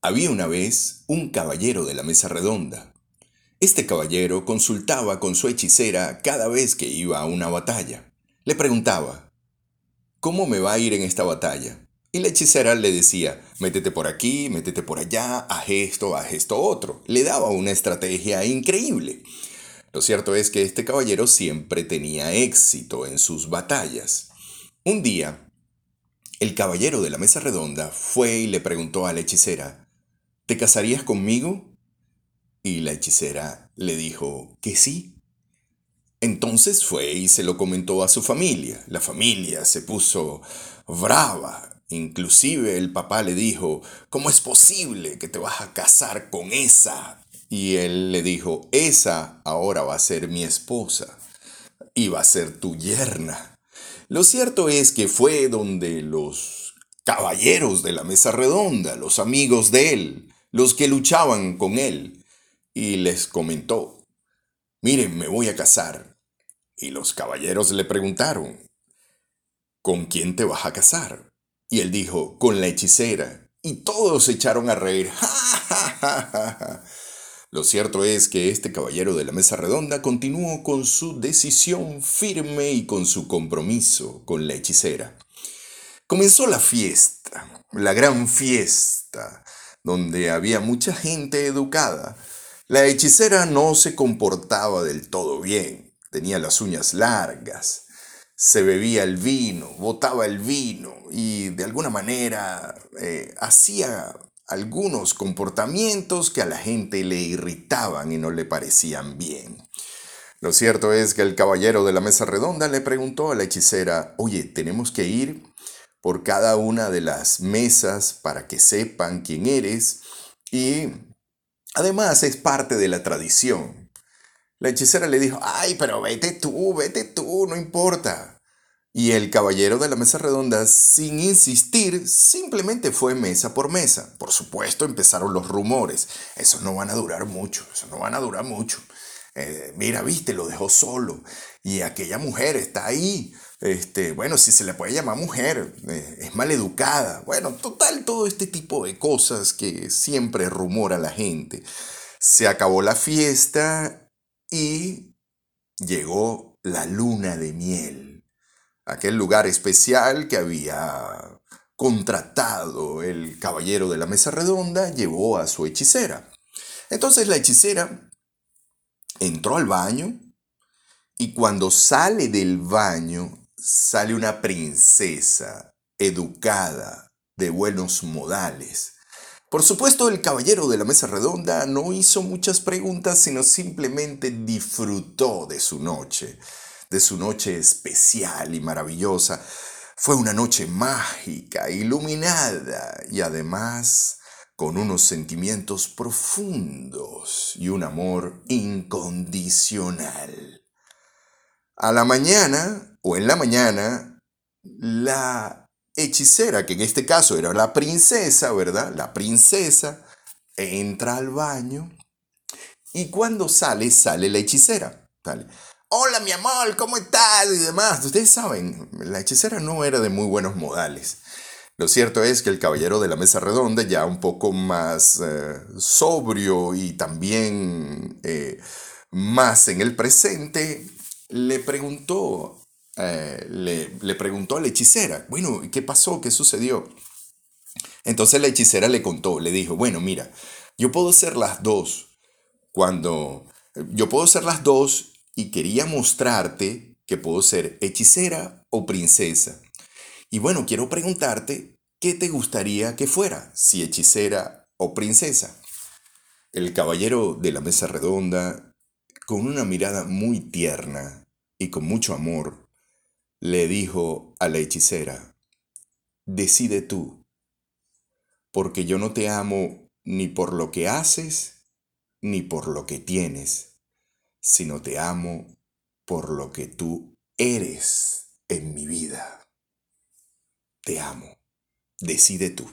Había una vez un caballero de la mesa redonda. Este caballero consultaba con su hechicera cada vez que iba a una batalla. Le preguntaba, ¿cómo me va a ir en esta batalla? Y la hechicera le decía, métete por aquí, métete por allá, haz esto, haz esto otro. Le daba una estrategia increíble. Lo cierto es que este caballero siempre tenía éxito en sus batallas. Un día, el caballero de la mesa redonda fue y le preguntó a la hechicera, ¿te casarías conmigo? Y la hechicera le dijo que sí. Entonces fue y se lo comentó a su familia. La familia se puso brava. Inclusive el papá le dijo, ¿cómo es posible que te vas a casar con esa? Y él le dijo, esa ahora va a ser mi esposa y va a ser tu yerna. Lo cierto es que fue donde los caballeros de la mesa redonda, los amigos de él, los que luchaban con él, y les comentó, miren, me voy a casar. Y los caballeros le preguntaron, ¿con quién te vas a casar? Y él dijo, con la hechicera. Y todos se echaron a reír. Lo cierto es que este caballero de la mesa redonda continuó con su decisión firme y con su compromiso con la hechicera. Comenzó la fiesta, la gran fiesta, donde había mucha gente educada. La hechicera no se comportaba del todo bien, tenía las uñas largas, se bebía el vino, botaba el vino y de alguna manera eh, hacía algunos comportamientos que a la gente le irritaban y no le parecían bien. Lo cierto es que el caballero de la mesa redonda le preguntó a la hechicera, oye, tenemos que ir por cada una de las mesas para que sepan quién eres y además es parte de la tradición. La hechicera le dijo, ay, pero vete tú, vete tú, no importa. Y el caballero de la mesa redonda, sin insistir, simplemente fue mesa por mesa. Por supuesto, empezaron los rumores. Eso no van a durar mucho, eso no van a durar mucho. Eh, mira, viste, lo dejó solo. Y aquella mujer está ahí. Este, bueno, si se le puede llamar mujer, eh, es mal educada. Bueno, total, todo este tipo de cosas que siempre rumora la gente. Se acabó la fiesta y llegó la luna de miel. Aquel lugar especial que había contratado el caballero de la mesa redonda llevó a su hechicera. Entonces la hechicera entró al baño y cuando sale del baño sale una princesa educada, de buenos modales. Por supuesto, el caballero de la mesa redonda no hizo muchas preguntas, sino simplemente disfrutó de su noche, de su noche especial y maravillosa. Fue una noche mágica, iluminada y además con unos sentimientos profundos y un amor incondicional. A la mañana, o en la mañana, la hechicera, que en este caso era la princesa, ¿verdad? La princesa entra al baño y cuando sale, sale la hechicera. Hola mi amor, ¿cómo estás? Y demás. Ustedes saben, la hechicera no era de muy buenos modales. Lo cierto es que el caballero de la mesa redonda, ya un poco más eh, sobrio y también eh, más en el presente, le preguntó, eh, le, preguntó a la hechicera, bueno, ¿qué pasó? ¿Qué sucedió? Entonces la hechicera le contó, le dijo, bueno, mira, yo puedo ser las dos. Cuando yo puedo ser las dos y quería mostrarte que puedo ser hechicera o princesa. Y bueno, quiero preguntarte, ¿qué te gustaría que fuera? Si hechicera o princesa. El caballero de la mesa redonda con una mirada muy tierna y con mucho amor, le dijo a la hechicera, decide tú, porque yo no te amo ni por lo que haces, ni por lo que tienes, sino te amo por lo que tú eres en mi vida. Te amo. Decide tú.